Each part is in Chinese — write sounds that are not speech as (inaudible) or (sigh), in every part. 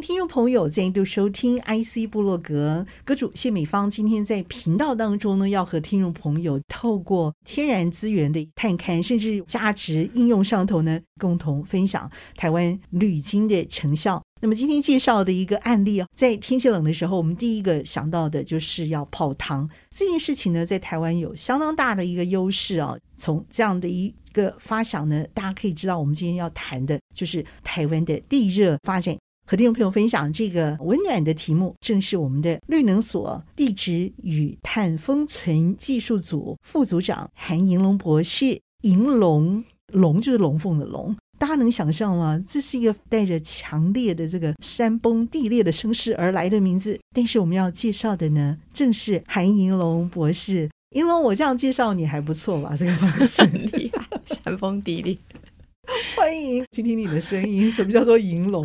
听众朋友再度收听 IC 部落格，阁主谢美芳今天在频道当中呢，要和听众朋友透过天然资源的探勘，甚至价值应用上头呢，共同分享台湾绿金的成效。那么今天介绍的一个案例啊，在天气冷的时候，我们第一个想到的就是要泡汤这件事情呢，在台湾有相当大的一个优势啊。从这样的一个发想呢，大家可以知道，我们今天要谈的就是台湾的地热发展。和听众朋友分享这个温暖的题目，正是我们的绿能所地质与碳封存技术组副组长韩银龙博士。银龙龙就是龙凤的龙，大家能想象吗？这是一个带着强烈的这个山崩地裂的声势而来的名字。但是我们要介绍的呢，正是韩银龙博士。银龙，我这样介绍你还不错吧？这个方式厉害，山崩地裂。欢迎听听你的声音。什么叫做银龙？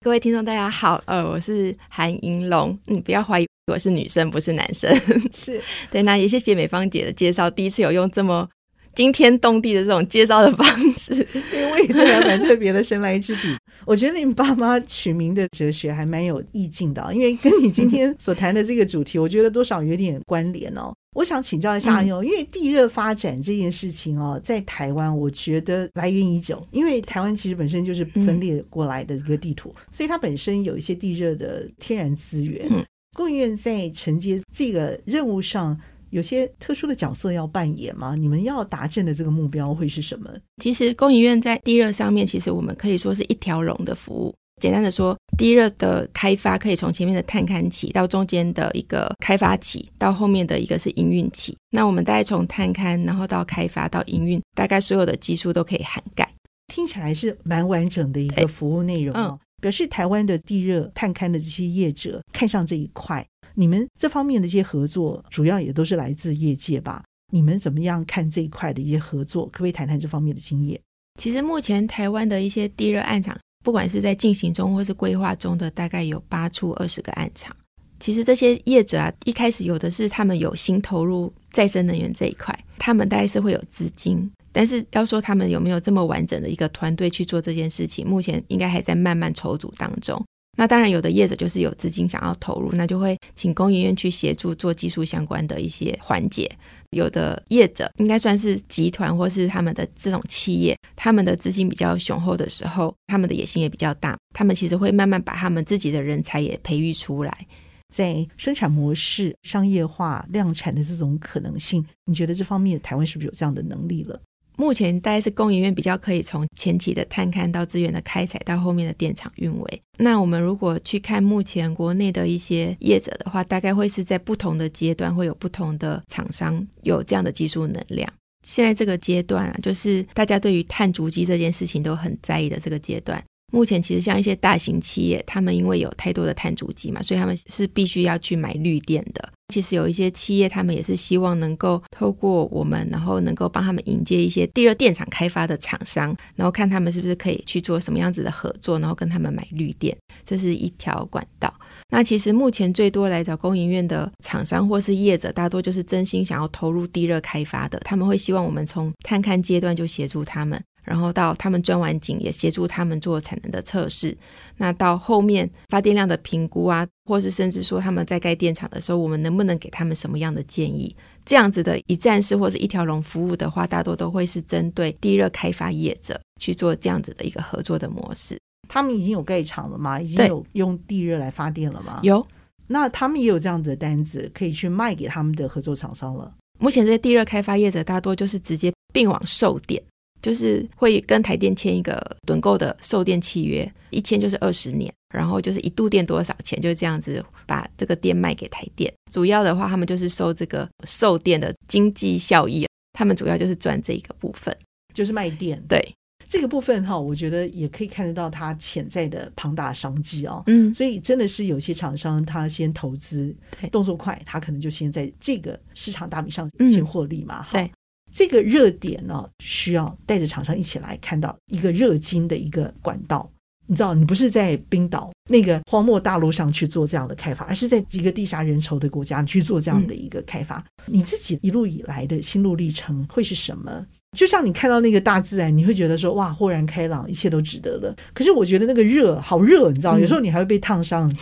各位听众，大家好，呃，我是韩银龙，你不要怀疑我是女生，不是男生，是 (laughs) 对。那也谢谢美芳姐的介绍，第一次有用这么惊天动地的这种介绍的方式，因为我也觉得蛮特别的神来之笔。(laughs) 我觉得你们爸妈取名的哲学还蛮有意境的，因为跟你今天所谈的这个主题，我觉得多少有点关联哦。我想请教一下哟，因为地热发展这件事情哦，在台湾我觉得来源已久，因为台湾其实本身就是分裂过来的一个地图，所以它本身有一些地热的天然资源。工研院在承接这个任务上，有些特殊的角色要扮演吗？你们要达成的这个目标会是什么？其实工研院在地热上面，其实我们可以说是一条龙的服务。简单的说，地热的开发可以从前面的探勘期到中间的一个开发期，到后面的一个是营运期。那我们大概从探勘，然后到开发到营运，大概所有的技术都可以涵盖。听起来是蛮完整的一个服务内容哦。表示台湾的地热探勘的这些业者看上这一块，你们这方面的一些合作，主要也都是来自业界吧？你们怎么样看这一块的一些合作？可不可以谈谈这方面的经验？其实目前台湾的一些地热暗场。不管是在进行中或是规划中的，大概有八处二十个暗场。其实这些业者啊，一开始有的是他们有心投入再生能源这一块，他们大概是会有资金，但是要说他们有没有这么完整的一个团队去做这件事情，目前应该还在慢慢筹组当中。那当然，有的业者就是有资金想要投入，那就会请工研院去协助做技术相关的一些环节。有的业者应该算是集团或是他们的这种企业，他们的资金比较雄厚的时候，他们的野心也比较大，他们其实会慢慢把他们自己的人才也培育出来，在生产模式商业化量产的这种可能性，你觉得这方面台湾是不是有这样的能力了？目前大概是工研院比较可以从前期的探勘到资源的开采到后面的电厂运维。那我们如果去看目前国内的一些业者的话，大概会是在不同的阶段会有不同的厂商有这样的技术能量。现在这个阶段啊，就是大家对于碳足迹这件事情都很在意的这个阶段。目前其实像一些大型企业，他们因为有太多的碳足迹嘛，所以他们是必须要去买绿电的。其实有一些企业，他们也是希望能够透过我们，然后能够帮他们引接一些地热电厂开发的厂商，然后看他们是不是可以去做什么样子的合作，然后跟他们买绿电，这是一条管道。那其实目前最多来找工营院的厂商或是业者，大多就是真心想要投入地热开发的，他们会希望我们从探勘阶段就协助他们。然后到他们钻完井，也协助他们做产能的测试。那到后面发电量的评估啊，或是甚至说他们在盖电厂的时候，我们能不能给他们什么样的建议？这样子的一站式或者一条龙服务的话，大多都会是针对地热开发业者去做这样子的一个合作的模式。他们已经有盖厂了吗？已经有用地热来发电了吗？有。那他们也有这样子的单子可以去卖给他们的合作厂商了。目前这些地热开发业者大多就是直接并网售电。就是会跟台电签一个趸购的售电契约，一签就是二十年，然后就是一度电多少钱，就这样子把这个电卖给台电。主要的话，他们就是收这个售电的经济效益，他们主要就是赚这一个部分，就是卖电。对这个部分哈，我觉得也可以看得到它潜在的庞大商机哦。嗯，所以真的是有些厂商他先投资，对，动作快，他可能就先在这个市场大饼上先获利嘛。对。这个热点呢，需要带着厂商一起来看到一个热金的一个管道。你知道，你不是在冰岛那个荒漠大陆上去做这样的开发，而是在几个地下人稠的国家去做这样的一个开发。嗯、你自己一路以来的心路历程会是什么？就像你看到那个大自然，你会觉得说哇，豁然开朗，一切都值得了。可是我觉得那个热好热，你知道，有时候你还会被烫伤。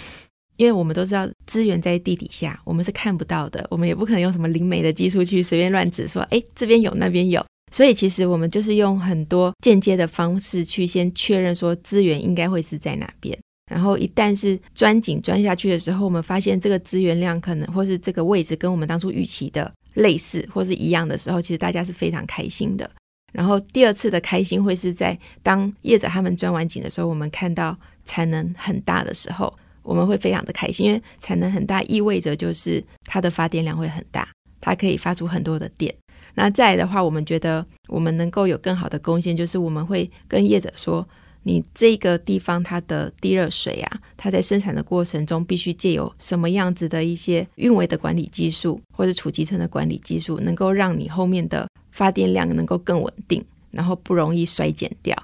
因为我们都知道资源在地底下，我们是看不到的，我们也不可能用什么灵媒的技术去随便乱指说，哎，这边有，那边有。所以其实我们就是用很多间接的方式去先确认说资源应该会是在哪边，然后一旦是钻井钻下去的时候，我们发现这个资源量可能或是这个位置跟我们当初预期的类似或是一样的时候，其实大家是非常开心的。然后第二次的开心会是在当业者他们钻完井的时候，我们看到产能很大的时候。我们会非常的开心，因为产能很大，意味着就是它的发电量会很大，它可以发出很多的电。那再来的话，我们觉得我们能够有更好的贡献，就是我们会跟业者说，你这个地方它的地热水啊，它在生产的过程中必须借由什么样子的一些运维的管理技术，或者储集层的管理技术，能够让你后面的发电量能够更稳定，然后不容易衰减掉。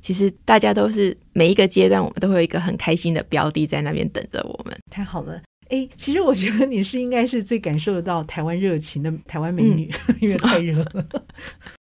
其实大家都是每一个阶段，我们都会有一个很开心的标的在那边等着我们。太好了，哎，其实我觉得你是应该是最感受得到台湾热情的台湾美女，嗯、(laughs) 因为太热了。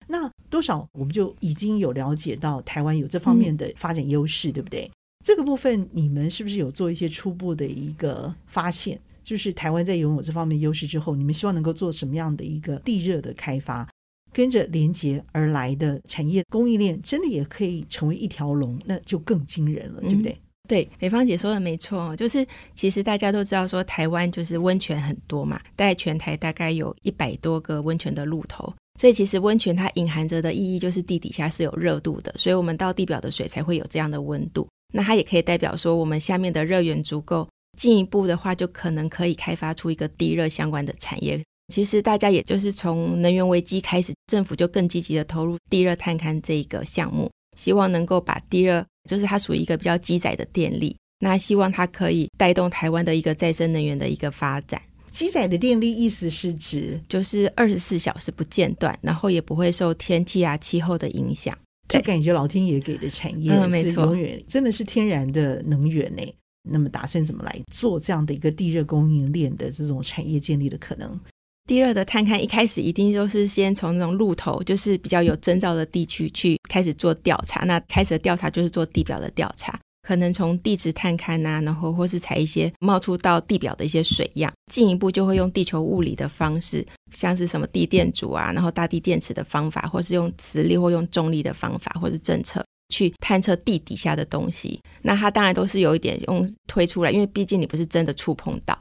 那多少我们就已经有了解到台湾有这方面的发展优势，嗯、对不对？这个部分你们是不是有做一些初步的一个发现？就是台湾在拥有这方面优势之后，你们希望能够做什么样的一个地热的开发？跟着连接而来的产业供应链，真的也可以成为一条龙，那就更惊人了，对不对？嗯、对，美芳姐说的没错，就是其实大家都知道说台湾就是温泉很多嘛，在全台大概有一百多个温泉的露头，所以其实温泉它隐含着的意义就是地底下是有热度的，所以我们到地表的水才会有这样的温度。那它也可以代表说我们下面的热源足够，进一步的话就可能可以开发出一个地热相关的产业。其实大家也就是从能源危机开始，政府就更积极的投入地热探勘这一个项目，希望能够把地热，就是它属于一个比较积载的电力，那希望它可以带动台湾的一个再生能源的一个发展。积载的电力意思是指就是二十四小时不间断，然后也不会受天气啊气候的影响，就感觉老天爷给的产业，嗯，没错，永远真的是天然的能源呢。那么打算怎么来做这样的一个地热供应链的这种产业建立的可能？地热的探勘一开始一定都是先从那种露头，就是比较有征兆的地区去开始做调查。那开始的调查就是做地表的调查，可能从地质探勘啊，然后或是采一些冒出到地表的一些水样，进一步就会用地球物理的方式，像是什么地电阻啊，然后大地电池的方法，或是用磁力或用重力的方法，或是侦测去探测地底下的东西。那它当然都是有一点用推出来，因为毕竟你不是真的触碰到。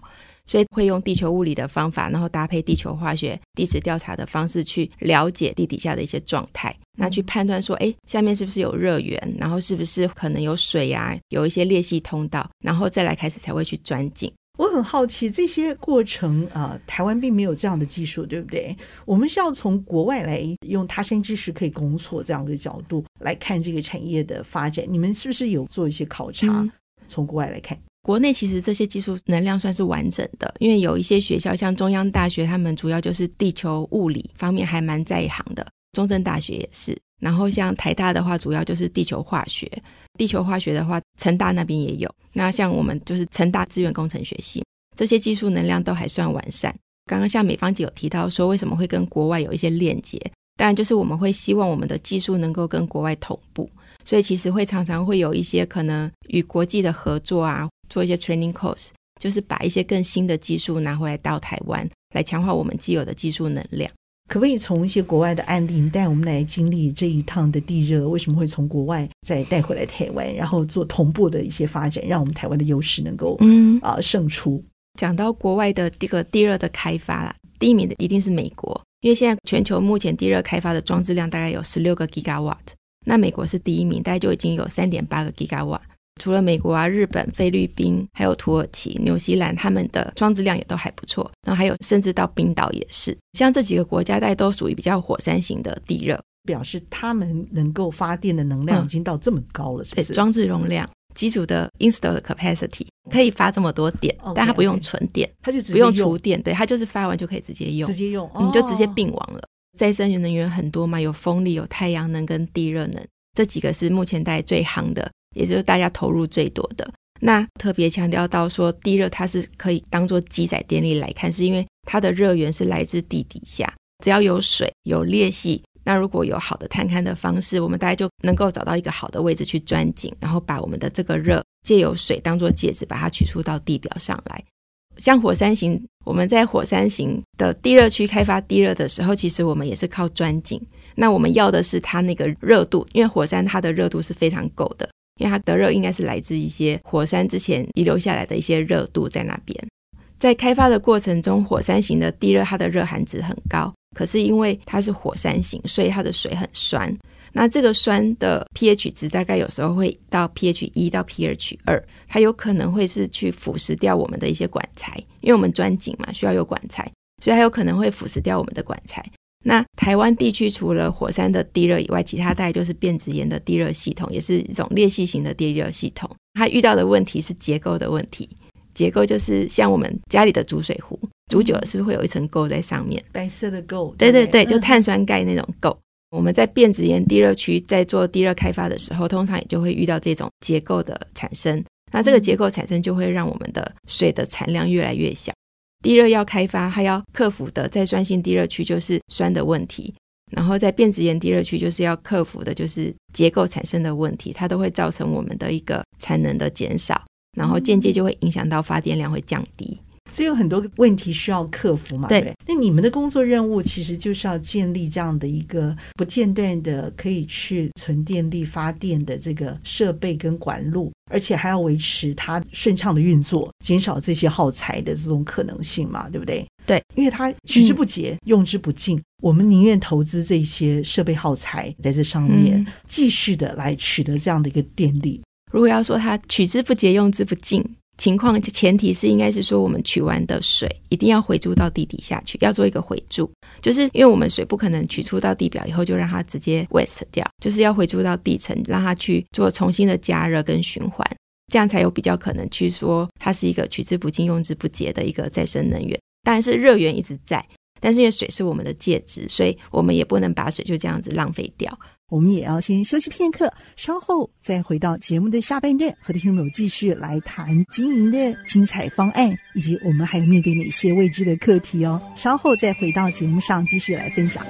所以会用地球物理的方法，然后搭配地球化学、地质调查的方式去了解地底下的一些状态，那去判断说，哎，下面是不是有热源，然后是不是可能有水啊，有一些裂隙通道，然后再来开始才会去钻井。我很好奇这些过程啊、呃，台湾并没有这样的技术，对不对？我们是要从国外来用他山之石可以攻错这样的角度来看这个产业的发展。你们是不是有做一些考察？嗯、从国外来看？国内其实这些技术能量算是完整的，因为有一些学校，像中央大学，他们主要就是地球物理方面还蛮在行的，中正大学也是。然后像台大的话，主要就是地球化学，地球化学的话，成大那边也有。那像我们就是成大资源工程学系，这些技术能量都还算完善。刚刚像美芳姐有提到说，为什么会跟国外有一些链接？当然就是我们会希望我们的技术能够跟国外同步，所以其实会常常会有一些可能与国际的合作啊。做一些 training course，就是把一些更新的技术拿回来到台湾，来强化我们既有的技术能量。可不可以从一些国外的案例带我们来经历这一趟的地热？为什么会从国外再带回来台湾，然后做同步的一些发展，让我们台湾的优势能够嗯啊胜出？讲到国外的这个地热的开发啦，第一名的一定是美国，因为现在全球目前地热开发的装置量大概有十六个 gigawatt，那美国是第一名，大概就已经有三点八个 gigawatt。除了美国啊、日本、菲律宾，还有土耳其、纽西兰，他们的装置量也都还不错。然后还有甚至到冰岛也是，像这几个国家，大概都属于比较火山型的地热，表示他们能够发电的能量已经到这么高了，是不是？对，装置容量、机组的 installed capacity 可以发这么多电，但它不用存电，它就不用储电，对，它就是发完就可以直接用，直接用，你就直接并网了。再生能源很多嘛，有风力、有太阳能跟地热能，这几个是目前大家最夯的，也就是大家投入最多的。那特别强调到说，地热它是可以当做积载电力来看，是因为它的热源是来自地底下，只要有水、有裂隙，那如果有好的探勘的方式，我们大家就能够找到一个好的位置去钻井，然后把我们的这个热借由水当做介质，把它取出到地表上来。像火山型，我们在火山型的地热区开发地热的时候，其实我们也是靠钻井。那我们要的是它那个热度，因为火山它的热度是非常够的。因为它的热应该是来自一些火山之前遗留下来的一些热度在那边，在开发的过程中，火山型的地热它的热含值很高，可是因为它是火山型，所以它的水很酸。那这个酸的 pH 值大概有时候会到 pH 一到 pH 二，它有可能会是去腐蚀掉我们的一些管材，因为我们钻井嘛，需要有管材，所以它有可能会腐蚀掉我们的管材。那台湾地区除了火山的地热以外，其他大概就是变质岩的地热系统，也是一种裂隙型的地热系统。它遇到的问题是结构的问题，结构就是像我们家里的煮水壶，煮久了是不是会有一层垢在上面？白色的垢。对对对，就碳酸钙那种垢。我们在变质岩地热区在做地热开发的时候，通常也就会遇到这种结构的产生。那这个结构产生就会让我们的水的产量越来越小。地热要开发，它要克服的在酸性地热区就是酸的问题，然后在变质岩地热区就是要克服的就是结构产生的问题，它都会造成我们的一个产能的减少，然后间接就会影响到发电量会降低。所以有很多问题需要克服嘛？对。对，那你们的工作任务其实就是要建立这样的一个不间断的可以去存电力发电的这个设备跟管路，而且还要维持它顺畅的运作，减少这些耗材的这种可能性嘛？对不对？对，因为它取之不竭，嗯、用之不尽，我们宁愿投资这些设备耗材在这上面，嗯、继续的来取得这样的一个电力。如果要说它取之不竭，用之不尽。情况前提是应该是说，我们取完的水一定要回注到地底下去，要做一个回注，就是因为我们水不可能取出到地表以后就让它直接 waste 掉，就是要回注到地层，让它去做重新的加热跟循环，这样才有比较可能去说它是一个取之不尽、用之不竭的一个再生能源。当然是热源一直在，但是因为水是我们的介质，所以我们也不能把水就这样子浪费掉。我们也要先休息片刻，稍后再回到节目的下半段，和听众朋友继续来谈经营的精彩方案，以及我们还有面对哪些未知的课题哦。稍后再回到节目上继续来分享。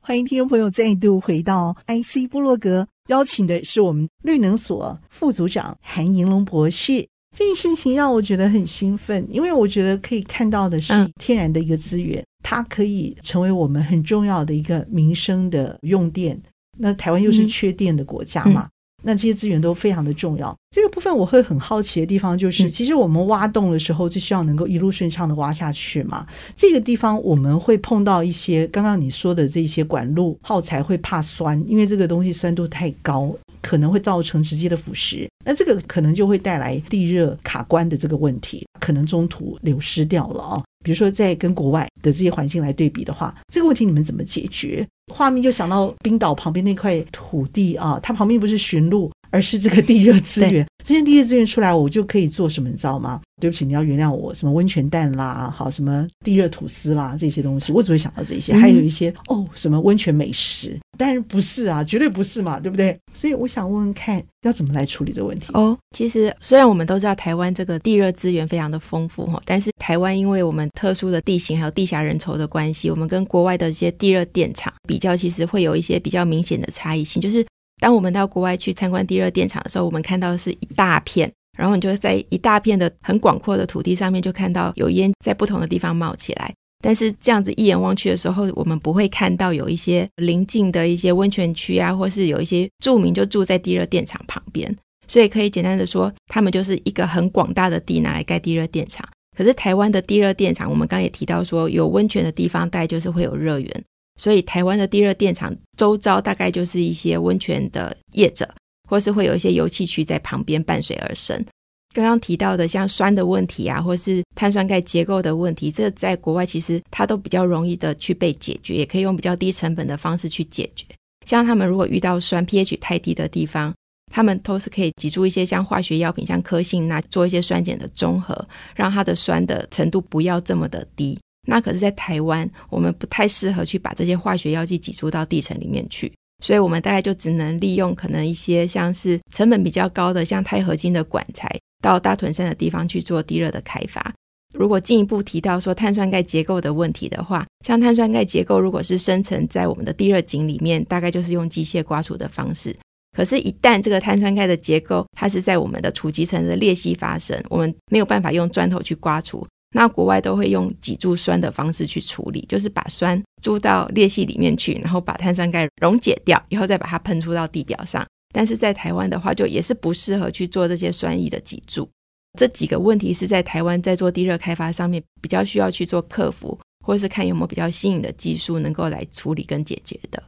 欢迎听众朋友再度回到 IC 部落格，邀请的是我们绿能所副组长韩银龙博士。这件事情让我觉得很兴奋，因为我觉得可以看到的是天然的一个资源。嗯它可以成为我们很重要的一个民生的用电。那台湾又是缺电的国家嘛，嗯、那这些资源都非常的重要。这个部分我会很好奇的地方就是，其实我们挖洞的时候就希望能够一路顺畅的挖下去嘛。这个地方我们会碰到一些刚刚你说的这些管路耗材会怕酸，因为这个东西酸度太高，可能会造成直接的腐蚀。那这个可能就会带来地热卡关的这个问题，可能中途流失掉了啊。比如说，在跟国外的这些环境来对比的话，这个问题你们怎么解决？画面就想到冰岛旁边那块土地啊，它旁边不是驯鹿，而是这个地热资源。这些地热资源出来，我就可以做什么，你知道吗？对不起，你要原谅我。什么温泉蛋啦，好，什么地热吐司啦，这些东西，我只会想到这些。还有一些哦，什么温泉美食，当然不是啊，绝对不是嘛，对不对？所以我想问问看，要怎么来处理这个问题？哦，其实虽然我们都知道台湾这个地热资源非常的丰富哈，但是台湾因为我们特殊的地形还有地狭人稠的关系，我们跟国外的一些地热电厂比较，其实会有一些比较明显的差异性，就是。当我们到国外去参观地热电厂的时候，我们看到的是一大片，然后你就会在一大片的很广阔的土地上面，就看到有烟在不同的地方冒起来。但是这样子一眼望去的时候，我们不会看到有一些邻近的一些温泉区啊，或是有一些住民就住在地热电厂旁边。所以可以简单的说，他们就是一个很广大的地拿来盖地热电厂。可是台湾的地热电厂，我们刚刚也提到说，有温泉的地方，大概就是会有热源。所以，台湾的地热电厂周遭大概就是一些温泉的业者，或是会有一些油气区在旁边伴随而生。刚刚提到的像酸的问题啊，或是碳酸钙结构的问题，这在国外其实它都比较容易的去被解决，也可以用比较低成本的方式去解决。像他们如果遇到酸 pH 太低的地方，他们都是可以挤出一些像化学药品，像科性钠做一些酸碱的中和，让它的酸的程度不要这么的低。那可是，在台湾，我们不太适合去把这些化学药剂挤注到地层里面去，所以我们大概就只能利用可能一些像是成本比较高的，像钛合金的管材，到大屯山的地方去做地热的开发。如果进一步提到说碳酸钙结构的问题的话，像碳酸钙结构如果是生成在我们的地热井里面，大概就是用机械刮除的方式。可是，一旦这个碳酸钙的结构它是在我们的储集层的裂隙发生，我们没有办法用砖头去刮除，那国外都会用脊柱酸的方式去处理，就是把酸注到裂隙里面去，然后把碳酸钙溶解掉，以后再把它喷出到地表上。但是在台湾的话，就也是不适合去做这些酸液的脊柱。这几个问题是在台湾在做地热开发上面比较需要去做克服，或者是看有没有比较新颖的技术能够来处理跟解决的。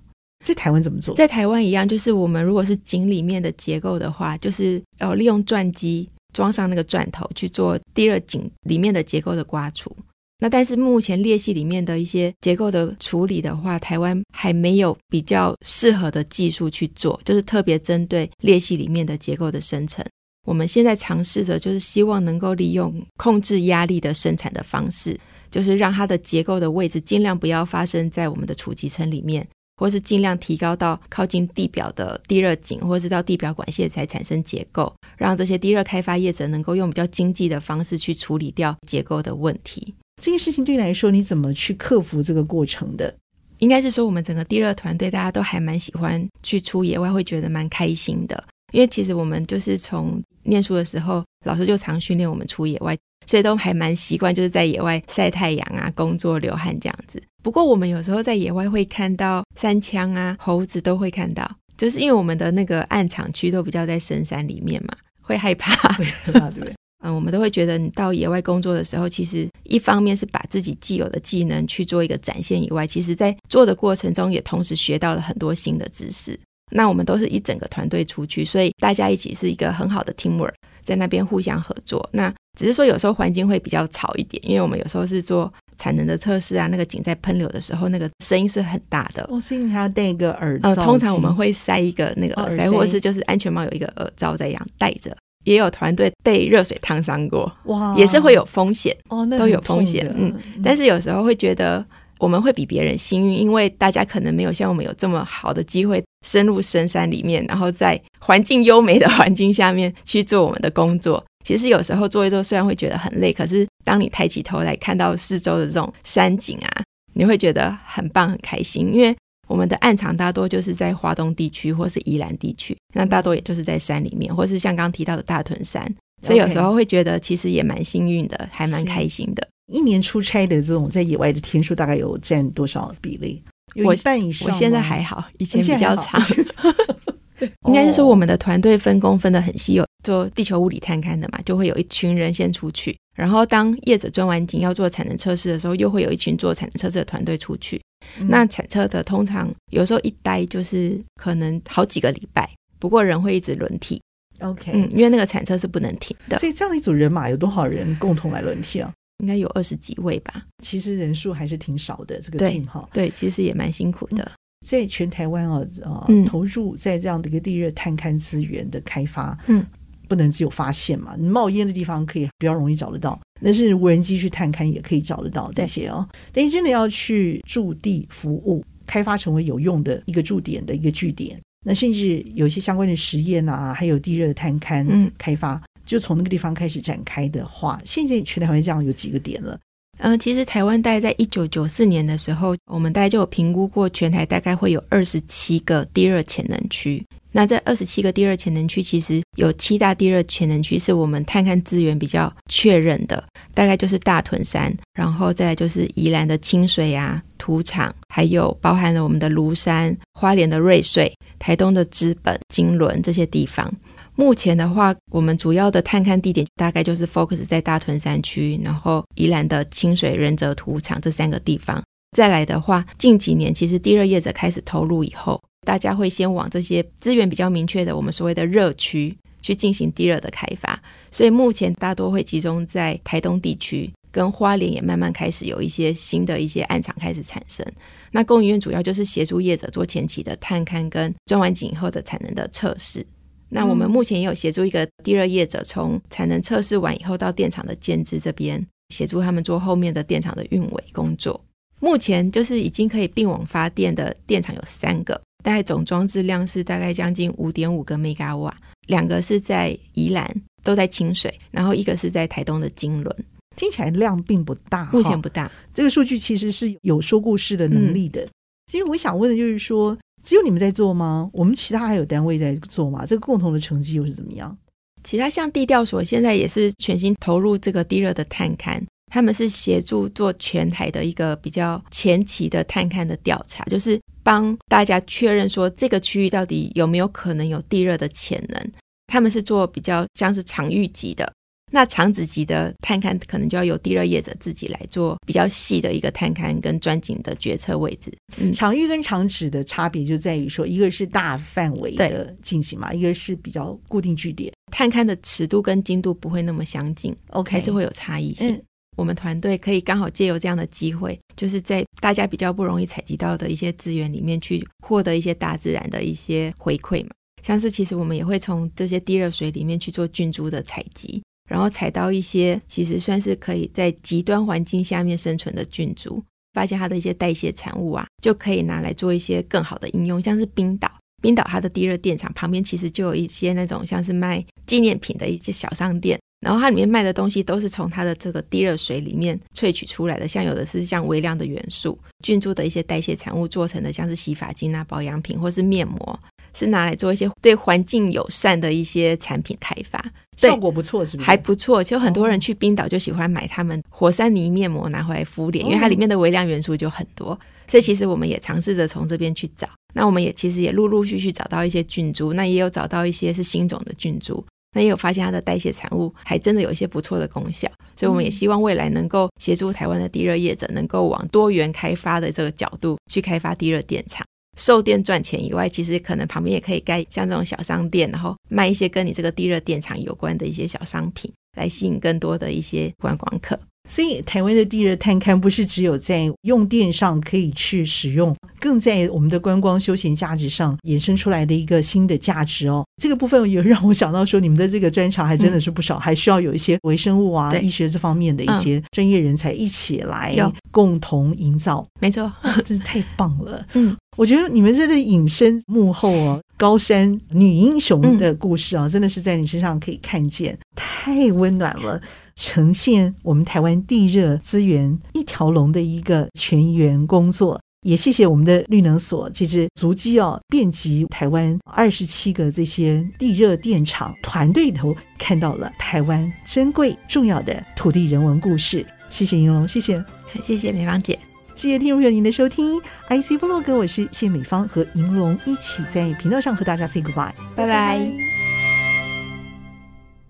在台湾怎么做？在台湾一样，就是我们如果是井里面的结构的话，就是要利用钻机装上那个钻头去做第二井里面的结构的刮除。那但是目前裂隙里面的一些结构的处理的话，台湾还没有比较适合的技术去做，就是特别针对裂隙里面的结构的生成。我们现在尝试着，就是希望能够利用控制压力的生产的方式，就是让它的结构的位置尽量不要发生在我们的储集层里面。或是尽量提高到靠近地表的地热井，或是到地表管线才产生结构，让这些地热开发业者能够用比较经济的方式去处理掉结构的问题。这件事情对你来说，你怎么去克服这个过程的？应该是说，我们整个地热团队大家都还蛮喜欢去出野外，会觉得蛮开心的。因为其实我们就是从念书的时候，老师就常训练我们出野外。所以都还蛮习惯，就是在野外晒太阳啊，工作流汗这样子。不过我们有时候在野外会看到山羌啊、猴子都会看到，就是因为我们的那个暗场区都比较在深山里面嘛，会害怕，会害怕，对不对？(laughs) 嗯，我们都会觉得你到野外工作的时候，其实一方面是把自己既有的技能去做一个展现以外，其实在做的过程中也同时学到了很多新的知识。那我们都是一整个团队出去，所以大家一起是一个很好的 teamwork，在那边互相合作。那只是说有时候环境会比较吵一点，因为我们有时候是做产能的测试啊，那个井在喷流的时候，那个声音是很大的。哦，所以你还要戴一个耳呃，通常我们会塞一个那个耳塞，哦、耳塞或者是就是安全帽有一个耳罩这样戴着。也有团队被热水烫伤过，哇，也是会有风险哦，那都有风险。嗯，但是有时候会觉得。我们会比别人幸运，因为大家可能没有像我们有这么好的机会深入深山里面，然后在环境优美的环境下面去做我们的工作。其实有时候做一做，虽然会觉得很累，可是当你抬起头来看到四周的这种山景啊，你会觉得很棒、很开心。因为我们的暗场大多就是在华东地区或是宜兰地区，那大多也就是在山里面，或是像刚刚提到的大屯山，所以有时候会觉得其实也蛮幸运的，还蛮开心的。一年出差的这种在野外的天数大概有占多少比例？有一半以上。我现在还好，以前比较长。(laughs) 应该是说我们的团队分工分得很细，有做地球物理探勘的嘛，就会有一群人先出去，然后当业者钻完井要做产能测试的时候，又会有一群做产能测试的团队出去。嗯、那产测的通常有时候一待就是可能好几个礼拜，不过人会一直轮替。OK，嗯，因为那个产测是不能停的。所以这样一组人马有多少人共同来轮替啊？应该有二十几位吧，其实人数还是挺少的。这个 team 哈，对，其实也蛮辛苦的。在全台湾啊，呃，投入在这样的一个地热探勘资源的开发，嗯，不能只有发现嘛，你冒烟的地方可以比较容易找得到，那是无人机去探勘也可以找得到这些哦。但是真的要去驻地服务，开发成为有用的一个驻点的一个据点，那甚至有些相关的实验啊，还有地热探勘开发。嗯就从那个地方开始展开的话，现在全台湾这样有几个点了？嗯、呃，其实台湾大概在一九九四年的时候，我们大概就有评估过，全台大概会有二十七个地热潜能区。那这二十七个地热潜能区，其实有七大地热潜能区是我们探勘资源比较确认的，大概就是大屯山，然后再来就是宜兰的清水啊、土场，还有包含了我们的庐山、花莲的瑞穗、台东的知本、金轮这些地方。目前的话，我们主要的探勘地点大概就是 focus 在大屯山区，然后宜兰的清水、仁泽、土场这三个地方。再来的话，近几年其实地热业者开始投入以后，大家会先往这些资源比较明确的我们所谓的热区去进行地热的开发。所以目前大多会集中在台东地区，跟花莲也慢慢开始有一些新的一些案场开始产生。那工研院主要就是协助业者做前期的探勘跟钻完井以后的产能的测试。那我们目前也有协助一个地热业者，从产能测试完以后到电厂的建置这边，协助他们做后面的电厂的运维工作。目前就是已经可以并网发电的电厂有三个，大概总装置量是大概将近五点五个 mega 瓦，两个是在宜兰，都在清水，然后一个是在台东的金轮。听起来量并不大，目前不大。这个数据其实是有说故事的能力的。嗯、其实我想问的就是说，只有你们在做吗？我们其他还有单位在做吗？这个共同的成绩又是怎么样？其他像地调所现在也是全新投入这个地热的探勘。他们是协助做全台的一个比较前期的探勘的调查，就是帮大家确认说这个区域到底有没有可能有地热的潜能。他们是做比较像是场域级的，那场址级的探勘可能就要由地热业者自己来做比较细的一个探勘跟钻井的决策位置。嗯，场域跟场址的差别就在于说，一个是大范围的进行嘛，一个是比较固定据点，探勘的尺度跟精度不会那么相近，OK，还是会有差异性。嗯我们团队可以刚好借由这样的机会，就是在大家比较不容易采集到的一些资源里面去获得一些大自然的一些回馈嘛。像是其实我们也会从这些地热水里面去做菌株的采集，然后采到一些其实算是可以在极端环境下面生存的菌株，发现它的一些代谢产物啊，就可以拿来做一些更好的应用。像是冰岛，冰岛它的地热电厂旁边其实就有一些那种像是卖纪念品的一些小商店。然后它里面卖的东西都是从它的这个地热水里面萃取出来的，像有的是像微量的元素、菌株的一些代谢产物做成的，像是洗发精啊、保养品或是面膜，是拿来做一些对环境友善的一些产品开发，效果不错，是不是？还不错，就很多人去冰岛就喜欢买他们火山泥面膜拿回来敷脸，因为它里面的微量元素就很多。所以其实我们也尝试着从这边去找，那我们也其实也陆陆续续找到一些菌株，那也有找到一些是新种的菌株。那也有发现它的代谢产物还真的有一些不错的功效，所以我们也希望未来能够协助台湾的地热业者，能够往多元开发的这个角度去开发地热电厂，售电赚钱以外，其实可能旁边也可以盖像这种小商店，然后卖一些跟你这个地热电厂有关的一些小商品，来吸引更多的一些观光客。所以，台湾的地热探勘不是只有在用电上可以去使用，更在我们的观光休闲价值上衍生出来的一个新的价值哦。这个部分也让我想到说，你们的这个专长还真的是不少，嗯、还需要有一些微生物啊、医学这方面的一些专业人才一起来共同营造。没错，(laughs) 真是太棒了。嗯，我觉得你们这个隐身幕后哦，高山女英雄的故事啊，真的是在你身上可以看见，太温暖了。呈现我们台湾地热资源一条龙的一个全员工作，也谢谢我们的绿能所这支足迹哦，遍及台湾二十七个这些地热电厂团队里头，看到了台湾珍贵重要的土地人文故事。谢谢银龙，谢谢，谢谢美芳姐，谢谢听众朋友您的收听。IC 部落格，我是谢美芳，和银龙一起在频道上和大家 say goodbye，拜拜。